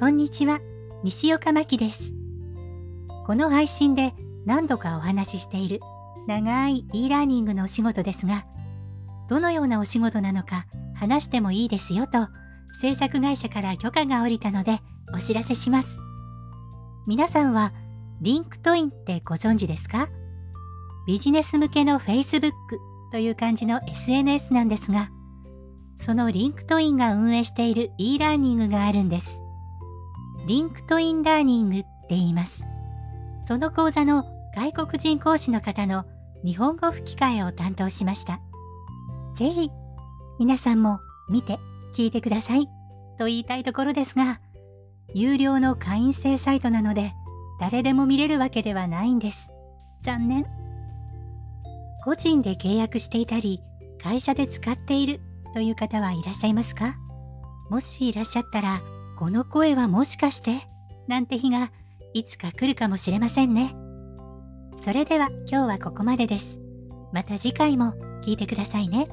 こんにちは、西岡真希です。この配信で何度かお話ししている長い e ラーニングのお仕事ですが、どのようなお仕事なのか話してもいいですよと制作会社から許可が下りたのでお知らせします。皆さんは LinkedIn ってご存知ですか？ビジネス向けの Facebook という感じの SNS なんですが、その LinkedIn が運営している e ラーニングがあるんです。 LinkedIn ラーニングって言います。その講座の外国人講師の方の日本語吹き替えを担当しました。ぜひ皆さんも見て聞いてくださいと言いたいところですが、有料の会員制サイトなので誰でも見れるわけではないんです。残念。個人で契約していたり、会社で使っているという方はいらっしゃいますか？もしいらっしゃったら、この声はもしかしてなんて日がいつか来るかもしれませんね。それでは今日はここまでです。また次回も聞いてくださいね。